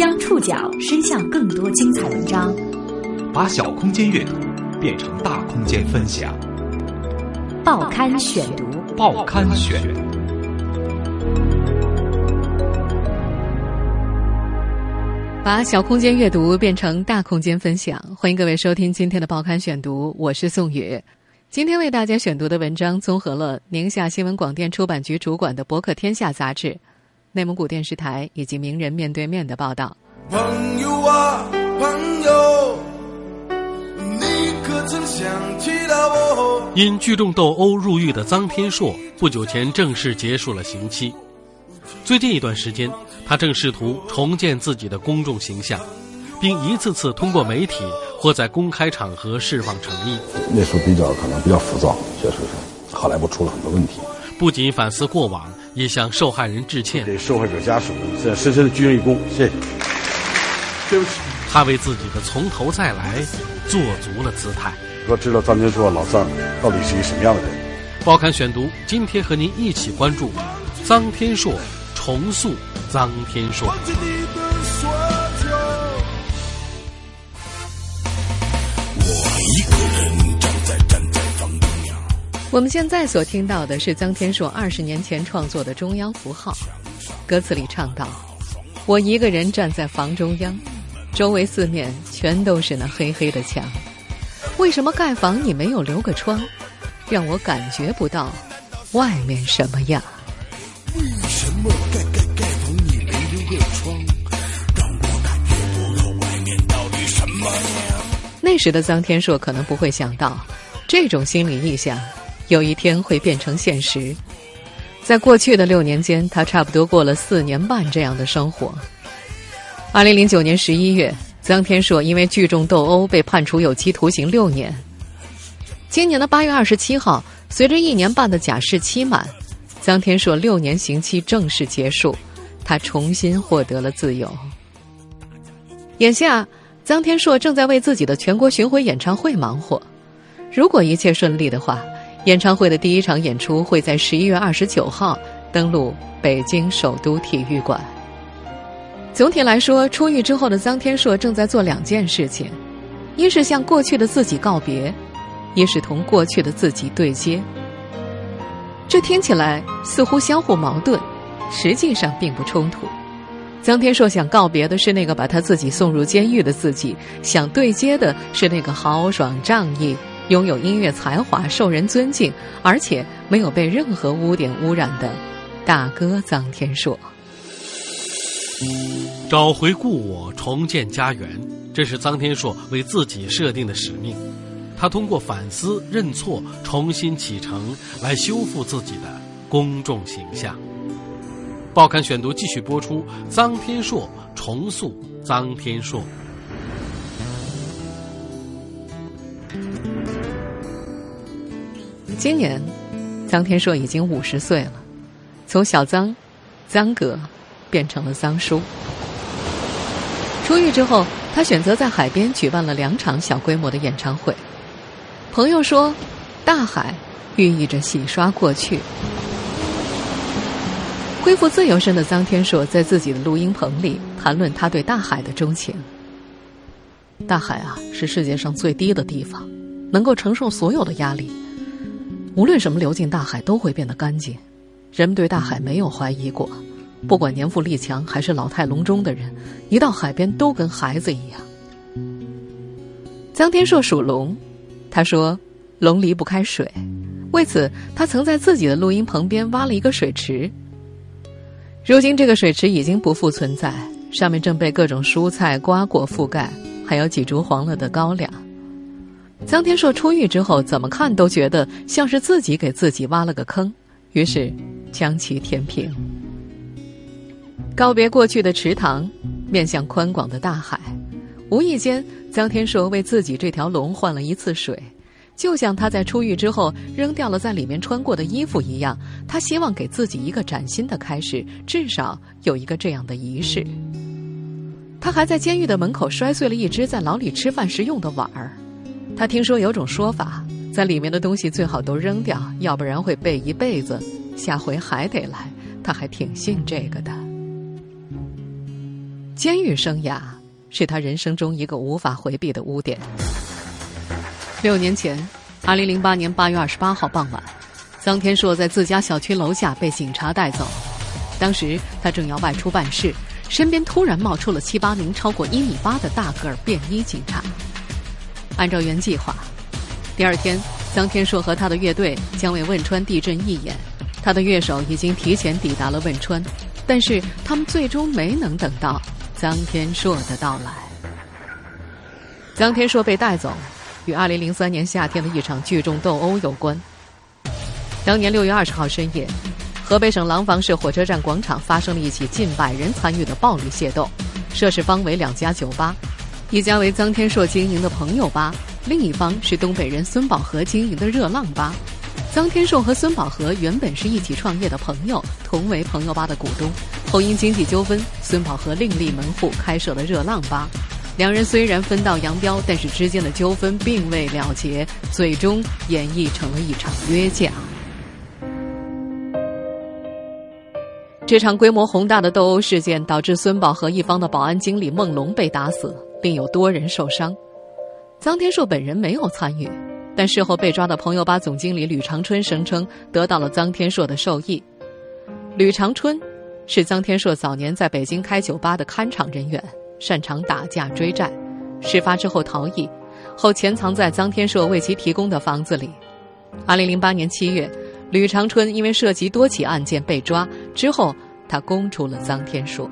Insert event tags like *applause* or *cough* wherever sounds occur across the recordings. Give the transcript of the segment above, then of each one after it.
将触角伸向更多精彩文章，把小空间阅读变成大空间分享。报刊选读，报刊选。把小空间阅读变成大空间分享，欢迎各位收听今天的报刊选读，我是宋宇。今天为大家选读的文章综合了宁夏新闻广电出版局主管的《博客天下》杂志。内蒙古电视台以及名人面对面的报道。朋友啊，朋友，你可曾想起了我？因聚众斗殴入狱的臧天朔，不久前正式结束了刑期。最近一段时间，他正试图重建自己的公众形象，并一次次通过媒体或在公开场合释放诚意。那时候比较可能比较浮躁，确实是，后来不出了很多问题。不仅反思过往。也向受害人致歉，给受害者家属深深的鞠一躬，谢谢。对不起，他为自己的从头再来做足了姿态。我知道臧天朔老三到底是一什么样的人。报刊选读，今天和您一起关注臧天朔重塑臧天朔。我们现在所听到的是臧天朔二十年前创作的中央符号，歌词里唱道：“我一个人站在房中央，周围四面全都是那黑黑的墙。为什么盖房你没有留个窗，让我感觉不到外面什么样？为什么盖盖盖房你没留个窗，让我感觉不到外面到底什么样？”那时的臧天朔可能不会想到，这种心理意象。有一天会变成现实。在过去的六年间，他差不多过了四年半这样的生活。二零零九年十一月，臧天朔因为聚众斗殴被判处有期徒刑六年。今年的八月二十七号，随着一年半的假释期满，臧天朔六年刑期正式结束，他重新获得了自由。眼下，臧天朔正在为自己的全国巡回演唱会忙活。如果一切顺利的话，演唱会的第一场演出会在十一月二十九号登陆北京首都体育馆。总体来说，出狱之后的臧天朔正在做两件事情：一是向过去的自己告别，一是同过去的自己对接。这听起来似乎相互矛盾，实际上并不冲突。臧天朔想告别的是那个把他自己送入监狱的自己，想对接的是那个豪爽仗义。拥有音乐才华、受人尊敬，而且没有被任何污点污染的大哥臧天朔，找回故我，重建家园，这是臧天朔为自己设定的使命。他通过反思、认错、重新启程，来修复自己的公众形象。报刊选读继续播出：臧天朔重塑臧天朔。今年，臧天朔已经五十岁了，从小臧、臧哥变成了臧叔。出狱之后，他选择在海边举办了两场小规模的演唱会。朋友说，大海寓意着洗刷过去。恢复自由身的臧天朔在自己的录音棚里谈论他对大海的钟情。大海啊，是世界上最低的地方，能够承受所有的压力。无论什么流进大海都会变得干净，人们对大海没有怀疑过。不管年富力强还是老态龙钟的人，一到海边都跟孩子一样。臧天朔属龙，他说龙离不开水，为此他曾在自己的录音棚边挖了一个水池。如今这个水池已经不复存在，上面正被各种蔬菜瓜果覆盖，还有几株黄了的高粱。臧天朔出狱之后，怎么看都觉得像是自己给自己挖了个坑，于是将其填平。告别过去的池塘，面向宽广的大海，无意间，臧天朔为自己这条龙换了一次水，就像他在出狱之后扔掉了在里面穿过的衣服一样，他希望给自己一个崭新的开始，至少有一个这样的仪式。他还在监狱的门口摔碎了一只在牢里吃饭时用的碗儿。他听说有种说法，在里面的东西最好都扔掉，要不然会背一辈子，下回还得来。他还挺信这个的。监狱生涯是他人生中一个无法回避的污点。六年前，二零零八年八月二十八号傍晚，臧天朔在自家小区楼下被警察带走。当时他正要外出办事，身边突然冒出了七八名超过一米八的大个儿便衣警察。按照原计划，第二天，臧天朔和他的乐队将为汶川地震义演。他的乐手已经提前抵达了汶川，但是他们最终没能等到臧天朔的到来。臧天朔被带走，与2003年夏天的一场聚众斗殴有关。当年6月20号深夜，河北省廊坊市火车站广场发生了一起近百人参与的暴力械斗，涉事方为两家酒吧，一家为臧天朔经营的朋友吧，另一方是东北人孙宝和经营的热浪吧。臧天朔和孙宝和原本是一起创业的朋友，同为朋友吧的股东。后因经济纠纷，孙宝和另立门户开设了热浪吧。两人虽然分道扬镳，但是之间的纠纷并未了结，最终演绎成了一场约架。这场规模宏大的斗殴事件导致孙宝和一方的保安经理孟龙被打死，并有多人受伤。臧天朔本人没有参与。但事后被抓的朋友吧总经理吕长春声称得到了臧天朔的授意。吕长春是臧天朔早年在北京开酒吧的看场人员，擅长打架追债。事发之后逃逸，后潜藏在臧天朔为其提供的房子里。二零零八年七月，吕长春因为涉及多起案件被抓，之后他供出了臧天朔。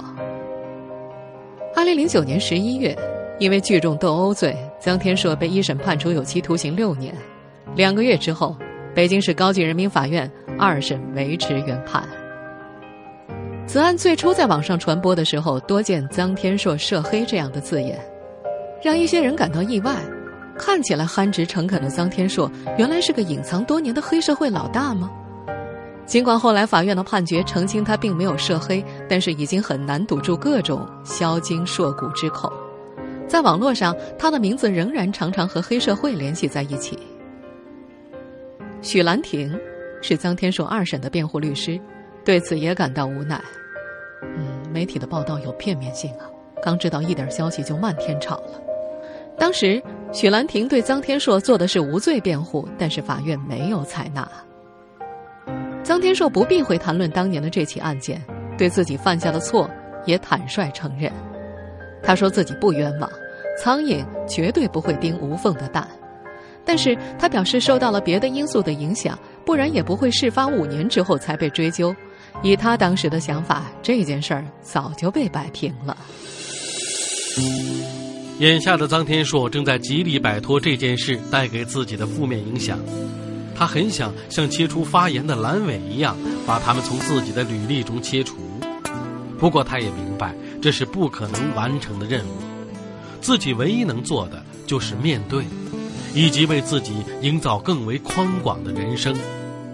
二零零九年十一月。因为聚众斗殴罪，臧天朔被一审判处有期徒刑六年。两个月之后，北京市高级人民法院二审维持原判。此案最初在网上传播的时候，多见“臧天朔涉黑”这样的字眼，让一些人感到意外。看起来憨直诚恳的臧天朔，原来是个隐藏多年的黑社会老大吗？尽管后来法院的判决澄清他并没有涉黑，但是已经很难堵住各种销金硕骨之口。在网络上，他的名字仍然常常和黑社会联系在一起。许兰亭是臧天朔二审的辩护律师，对此也感到无奈。嗯，媒体的报道有片面性啊，刚知道一点消息就漫天炒了。当时许兰亭对臧天朔做的是无罪辩护，但是法院没有采纳。臧天朔不避讳谈论当年的这起案件，对自己犯下的错也坦率承认。他说自己不冤枉，苍蝇绝对不会叮无缝的蛋，但是他表示受到了别的因素的影响，不然也不会事发五年之后才被追究。以他当时的想法，这件事儿早就被摆平了。眼下的臧天朔正在极力摆脱这件事带给自己的负面影响，他很想像切除发炎的阑尾一样，把他们从自己的履历中切除。不过，他也明白。这是不可能完成的任务，自己唯一能做的就是面对，以及为自己营造更为宽广的人生，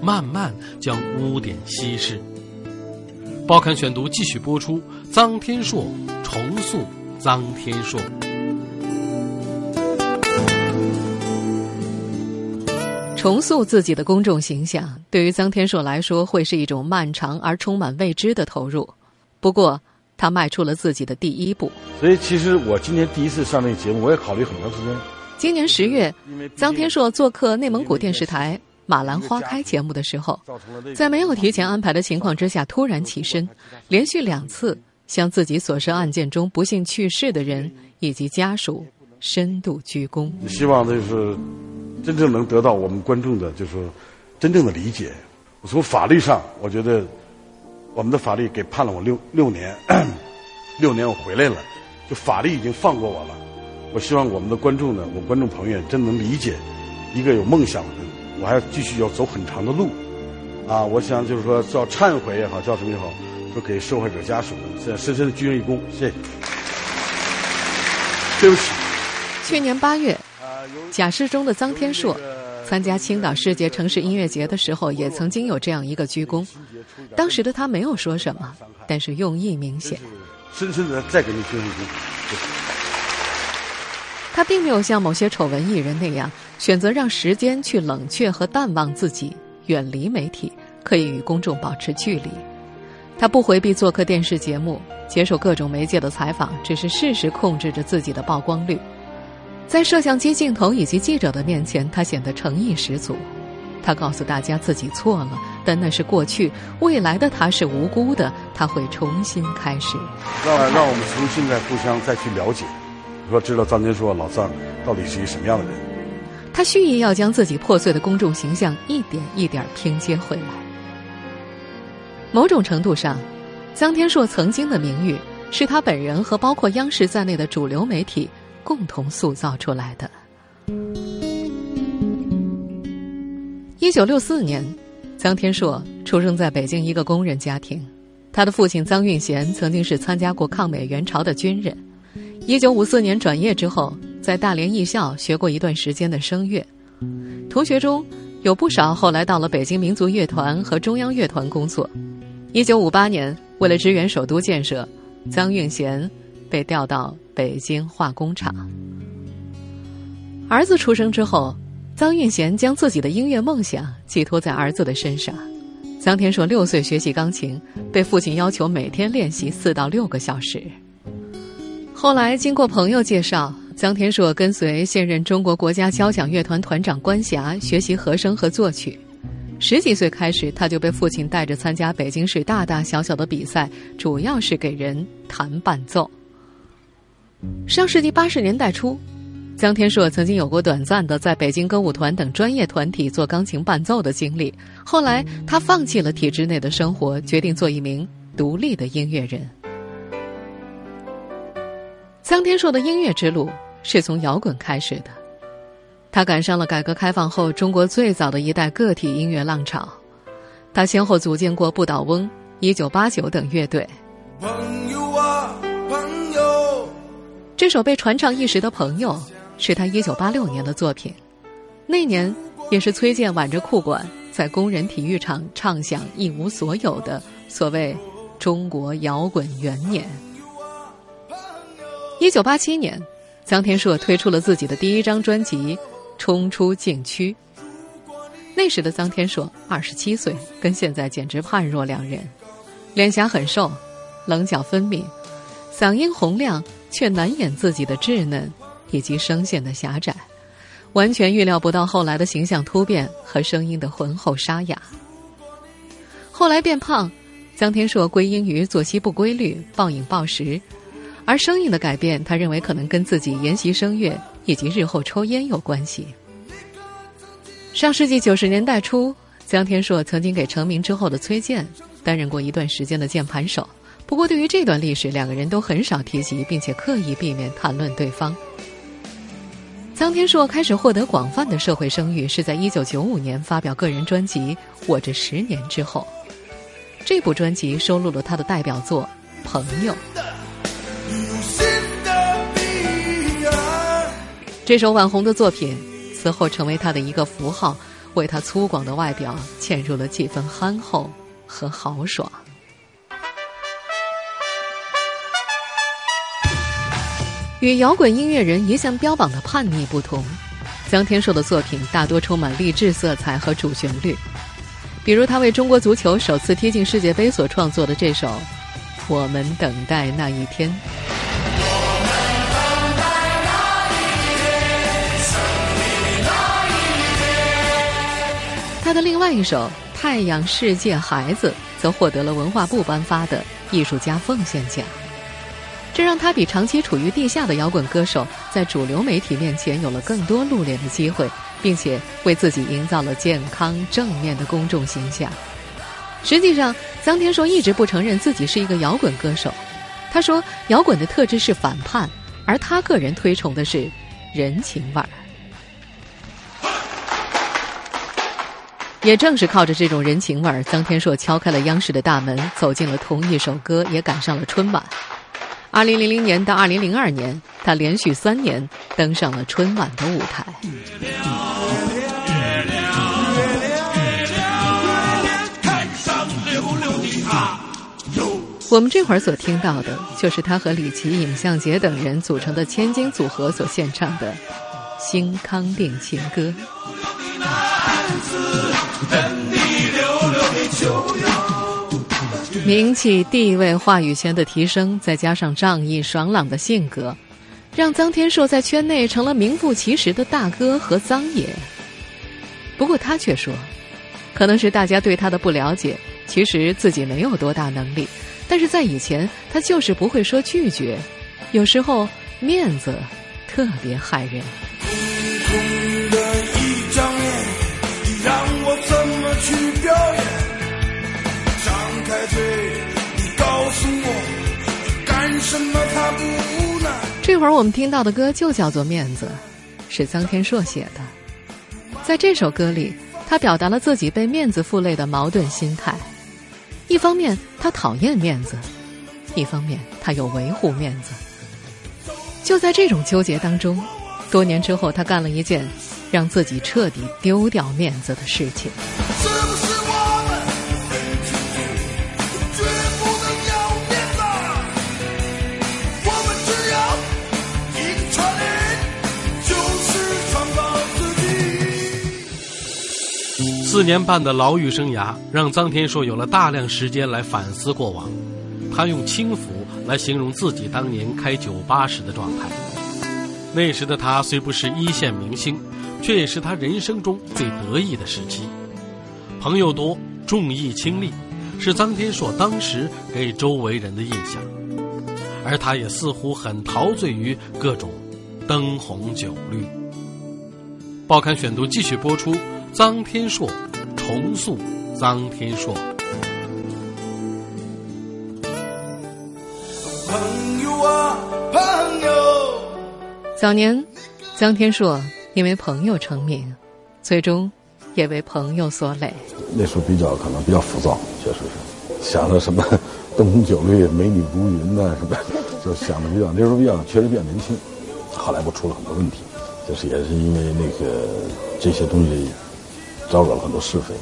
慢慢将污点稀释。报刊选读继续播出：臧天朔重塑臧天朔，重塑自己的公众形象，对于臧天朔来说会是一种漫长而充满未知的投入。不过，他迈出了自己的第一步，所以其实我今天第一次上这个节目，我也考虑很长时间。今年十月，张天硕做客内蒙古电视台《马兰花开》节目的时候，在没有提前安排的情况之下，突然起身，连续两次向自己所涉案件中不幸去世的人以及家属深度鞠躬。希望就是真正能得到我们观众的，就是真正的理解。从法律上，我觉得。我们的法律给判了我六六年，*clears throat* 六年我回来了，就法律已经放过我了。我希望我们的观众呢，我观众朋友真能理解，一个有梦想的，我还要继续要走很长的路，啊，我想就是说叫忏悔也好，叫什么也好，说给受害者家属们，深深的鞠一躬，谢谢。对不起。去年八月，假释中的臧天朔。参加青岛世界城市音乐节的时候，也曾经有这样一个鞠躬。当时的他没有说什么，但是用意明显。深深的再给你鞠一躬。他并没有像某些丑闻艺人那样，选择让时间去冷却和淡忘自己，远离媒体，可以与公众保持距离。他不回避做客电视节目，接受各种媒介的采访，只是适时控制着自己的曝光率。在摄像机镜头以及记者的面前，他显得诚意十足。他告诉大家自己错了，但那是过去，未来的他是无辜的，他会重新开始。让让我们从现在互相再去了解，说知道张天硕老张到底是一个什么样的人。他蓄意要将自己破碎的公众形象一点一点拼接回来。某种程度上，张天硕曾经的名誉是他本人和包括央视在内的主流媒体共同塑造出来的。一九六四年，臧天朔出生在北京一个工人家庭。他的父亲臧运贤曾经是参加过抗美援朝的军人。一九五四年转业之后，在大连艺校学过一段时间的声乐。同学中有不少后来到了北京民族乐团和中央乐团工作。一九五八年，为了支援首都建设，臧运贤被调到北京化工厂。儿子出生之后。臧运贤将自己的音乐梦想寄托在儿子的身上。臧天硕六岁学习钢琴，被父亲要求每天练习四到六个小时。后来经过朋友介绍，臧天硕跟随现任中国国家交响乐团团长关霞学习和声和作曲。十几岁开始，他就被父亲带着参加北京市大大小小的比赛，主要是给人弹伴奏。上世纪八十年代初。江天硕曾经有过短暂的在北京歌舞团等专业团体做钢琴伴奏的经历，后来他放弃了体制内的生活，决定做一名独立的音乐人。江天硕的音乐之路是从摇滚开始的，他赶上了改革开放后中国最早的一代个体音乐浪潮，他先后组建过不倒翁、一九八九等乐队。朋友啊，这首被传唱一时的《朋友》。是他一九八六年的作品，那年也是崔健挽着裤管在工人体育场唱响一无所有的所谓“中国摇滚元年”。一九八七年，臧天朔推出了自己的第一张专辑《冲出禁区》。那时的臧天朔二十七岁，跟现在简直判若两人，脸颊很瘦，棱角分明，嗓音洪亮，却难掩自己的稚嫩。以及声线的狭窄，完全预料不到后来的形象突变和声音的浑厚沙哑。后来变胖，江天硕归因于作息不规律、暴饮暴食，而声音的改变，他认为可能跟自己研习声乐以及日后抽烟有关系。上世纪九十年代初，江天硕曾经给成名之后的崔健担任过一段时间的键盘手，不过对于这段历史，两个人都很少提及，并且刻意避免谈论对方。臧天朔开始获得广泛的社会声誉，是在一九九五年发表个人专辑《我这十年》之后。这部专辑收录了他的代表作《朋友》。这首网红的作品，此后成为他的一个符号，为他粗犷的外表嵌入了几分憨厚和豪爽。与摇滚音乐人一向标榜的叛逆不同，江天硕的作品大多充满励志色彩和主旋律，比如他为中国足球首次踢进世界杯所创作的这首《我们等待那一天》。他的另外一首《太阳世界孩子》则获得了文化部颁发的艺术家奉献奖。这让他比长期处于地下的摇滚歌手，在主流媒体面前有了更多露脸的机会，并且为自己营造了健康正面的公众形象。实际上，臧天朔一直不承认自己是一个摇滚歌手。他说，摇滚的特质是反叛，而他个人推崇的是人情味儿。也正是靠着这种人情味儿，臧天朔敲开了央视的大门，走进了同一首歌，也赶上了春晚。二零零零年到二零零二年，他连续三年登上了春晚的舞台。我们这会儿所听到的，就是他和李琦、尹相杰等人组成的千金组合所献唱的《新康定情歌》。*laughs* 名气、地位、话语权的提升，再加上仗义爽朗的性格，让臧天朔在圈内成了名副其实的大哥和臧爷。不过他却说，可能是大家对他的不了解，其实自己没有多大能力，但是在以前他就是不会说拒绝，有时候面子特别害人。会儿我们听到的歌就叫做《面子》，是臧天朔写的。在这首歌里，他表达了自己被面子负累的矛盾心态：一方面他讨厌面子，一方面他又维护面子。就在这种纠结当中，多年之后，他干了一件让自己彻底丢掉面子的事情。四年半的牢狱生涯，让臧天朔有了大量时间来反思过往。他用“轻浮”来形容自己当年开酒吧时的状态。那时的他虽不是一线明星，却也是他人生中最得意的时期。朋友多，重义轻利，是臧天朔当时给周围人的印象。而他也似乎很陶醉于各种灯红酒绿。报刊选读继续播出。臧天朔重塑臧天朔。朋友啊，朋友。早年，臧天朔因为朋友成名，最终也为朋友所累。那时候比较可能比较浮躁，确实是想着什么灯红酒绿、*laughs* *laughs* 美女如云呐什么，*laughs* 就想的比较那时候比较确实比较年轻。后来不出了很多问题，就是也是因为那个这些东西。招惹了很多是非，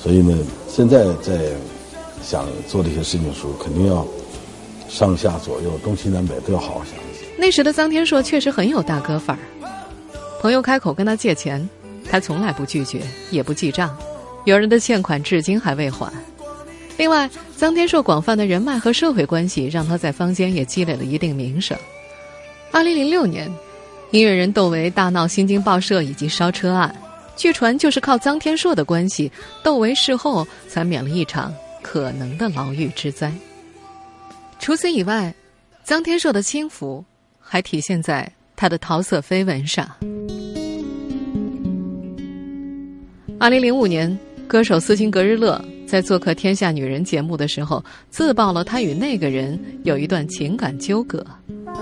所以呢，现在在想做这些事情的时候，肯定要上下左右、东西南北都要好好想一想。那时的臧天朔确实很有大哥范儿，朋友开口跟他借钱，他从来不拒绝，也不记账，有人的欠款至今还未还。另外，臧天朔广泛的人脉和社会关系，让他在坊间也积累了一定名声。二零零六年，音乐人窦唯大闹新京报社以及烧车案。据传，就是靠臧天朔的关系，窦唯事后才免了一场可能的牢狱之灾。除此以外，臧天朔的轻浮还体现在他的桃色绯闻上。二零零五年，歌手斯琴格日乐在做客《天下女人》节目的时候，自曝了他与那个人有一段情感纠葛。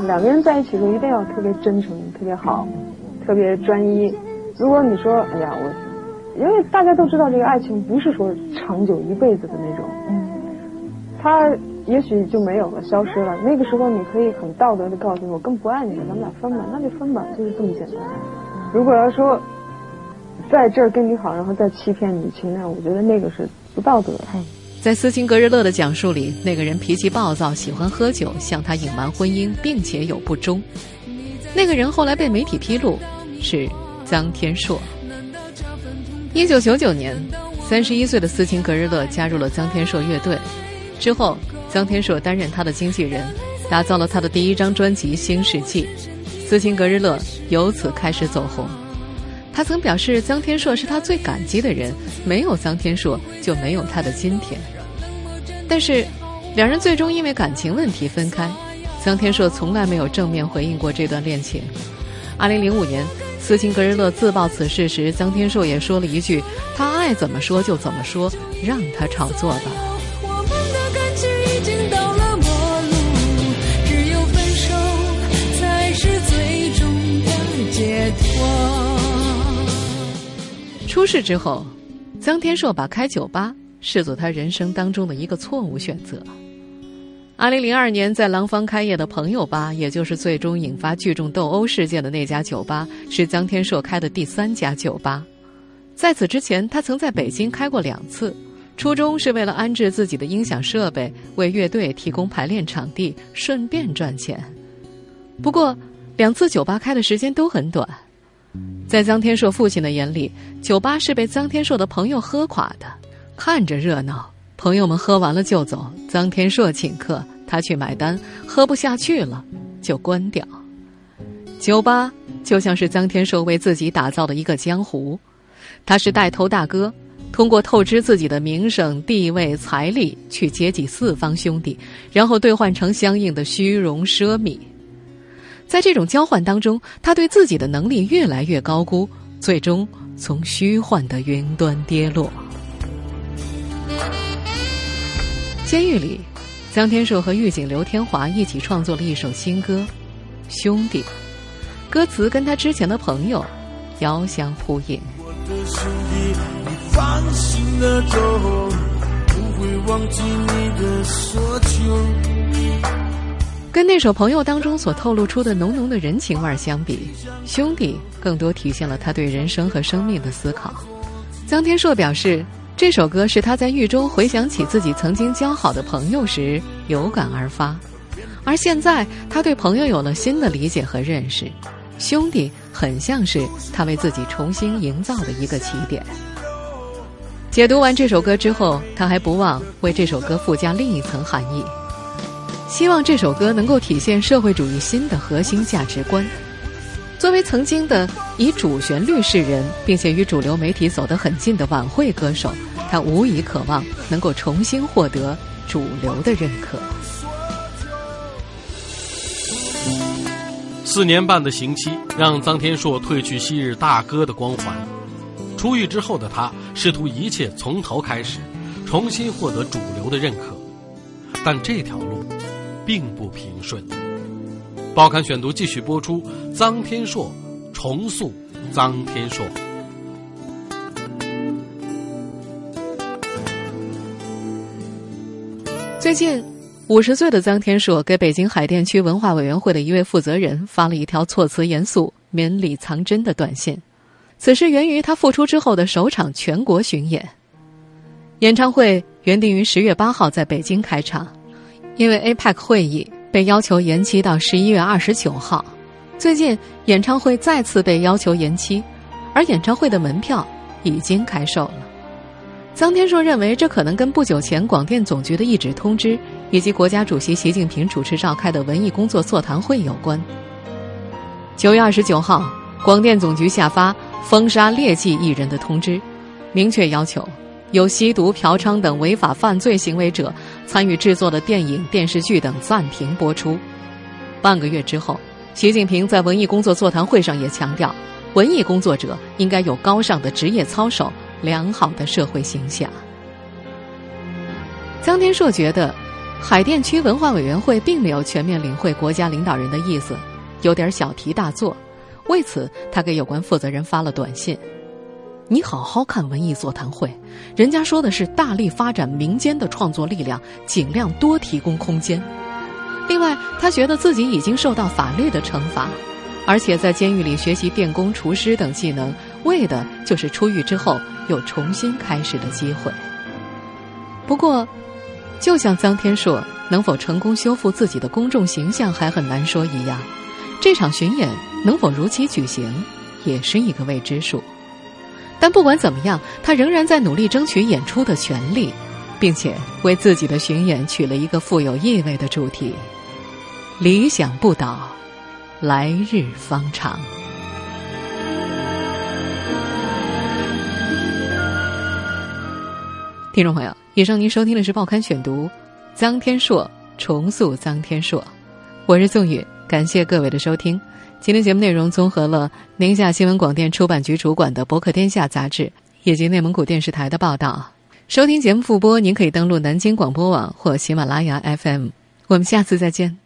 两个人在一起的时候，一定要特别真诚、特别好、特别专一。如果你说，哎呀，我，因为大家都知道这个爱情不是说长久一辈子的那种，嗯，他也许就没有了，消失了。那个时候你可以很道德的告诉我，更不爱你了，咱们俩分吧，那就分吧，就是这么简单。如果要说在这儿跟你好，然后再欺骗你情那我觉得那个是不道德的。在斯琴格日乐的讲述里，那个人脾气暴躁，喜欢喝酒，向他隐瞒婚姻，并且有不忠。那个人后来被媒体披露是。臧天朔，一九九九年，三十一岁的斯琴格日乐加入了臧天朔乐队。之后，臧天朔担任他的经纪人，打造了他的第一张专辑《新世纪》。斯琴格日乐由此开始走红。他曾表示，臧天朔是他最感激的人，没有臧天朔就没有他的今天。但是，两人最终因为感情问题分开。臧天朔从来没有正面回应过这段恋情。二零零五年。斯琴格日乐自曝此事时，臧天朔也说了一句：“他爱怎么说就怎么说，让他炒作吧。”出事之后，臧天朔把开酒吧视作他人生当中的一个错误选择。二零零二年，在廊坊开业的朋友吧，也就是最终引发聚众斗殴事件的那家酒吧，是臧天朔开的第三家酒吧。在此之前，他曾在北京开过两次，初衷是为了安置自己的音响设备，为乐队提供排练场地，顺便赚钱。不过，两次酒吧开的时间都很短。在臧天朔父亲的眼里，酒吧是被臧天朔的朋友喝垮的，看着热闹。朋友们喝完了就走，臧天朔请客，他去买单，喝不下去了就关掉。酒吧就像是臧天朔为自己打造的一个江湖，他是带头大哥，通过透支自己的名声、地位、财力去接济四方兄弟，然后兑换成相应的虚荣奢靡。在这种交换当中，他对自己的能力越来越高估，最终从虚幻的云端跌落。监狱里，江天硕和狱警刘天华一起创作了一首新歌《兄弟》，歌词跟他之前的朋友遥相呼应。我的兄弟，你放心的走，不会忘记你的所求。跟那首《朋友》当中所透露出的浓浓的人情味相比，《兄弟》更多体现了他对人生和生命的思考。臧天硕表示，这首歌是他在狱中回想起自己曾经交好的朋友时有感而发，而现在他对朋友有了新的理解和认识，《兄弟》很像是他为自己重新营造的一个起点。解读完这首歌之后，他还不忘为这首歌附加另一层含义。希望这首歌能够体现社会主义新的核心价值观。作为曾经的以主旋律示人，并且与主流媒体走得很近的晚会歌手，他无疑渴望能够重新获得主流的认可。四年半的刑期让臧天朔褪去昔日大哥的光环，出狱之后的他试图一切从头开始，重新获得主流的认可，但这条路。并不平顺。报刊选读继续播出，臧天朔重塑臧天朔。最近，五十岁的臧天朔给北京海淀区文化委员会的一位负责人发了一条措辞严肃、绵里藏针的短信。此事源于他复出之后的首场全国巡演。演唱会原定于十月八号在北京开场。因为 APEC 会议被要求延期到十一月二十九号，最近演唱会再次被要求延期，而演唱会的门票已经开售了。臧天朔认为，这可能跟不久前广电总局的一纸通知，以及国家主席习近平主持召开的文艺工作座谈会有关。九月二十九号，广电总局下发封杀劣迹艺人的通知，明确要求。有吸毒、嫖娼等违法犯罪行为者参与制作的电影、电视剧等暂停播出。半个月之后，习近平在文艺工作座谈会上也强调，文艺工作者应该有高尚的职业操守、良好的社会形象。江天硕觉得，海淀区文化委员会并没有全面领会国家领导人的意思，有点小题大做。为此，他给有关负责人发了短信。你好好看文艺座谈会，人家说的是大力发展民间的创作力量，尽量多提供空间。另外，他觉得自己已经受到法律的惩罚，而且在监狱里学习电工、厨师等技能，为的就是出狱之后有重新开始的机会。不过，就像臧天朔能否成功修复自己的公众形象还很难说一样，这场巡演能否如期举行，也是一个未知数。但不管怎么样，他仍然在努力争取演出的权利，并且为自己的巡演取了一个富有意味的主题：“理想不倒，来日方长。”听众朋友，以上您收听的是《报刊选读》，臧天朔重塑臧天朔，我是宋宇，感谢各位的收听。今天节目内容综合了宁夏新闻广电出版局主管的《博客天下》杂志以及内蒙古电视台的报道。收听节目复播，您可以登录南京广播网或喜马拉雅 FM。我们下次再见。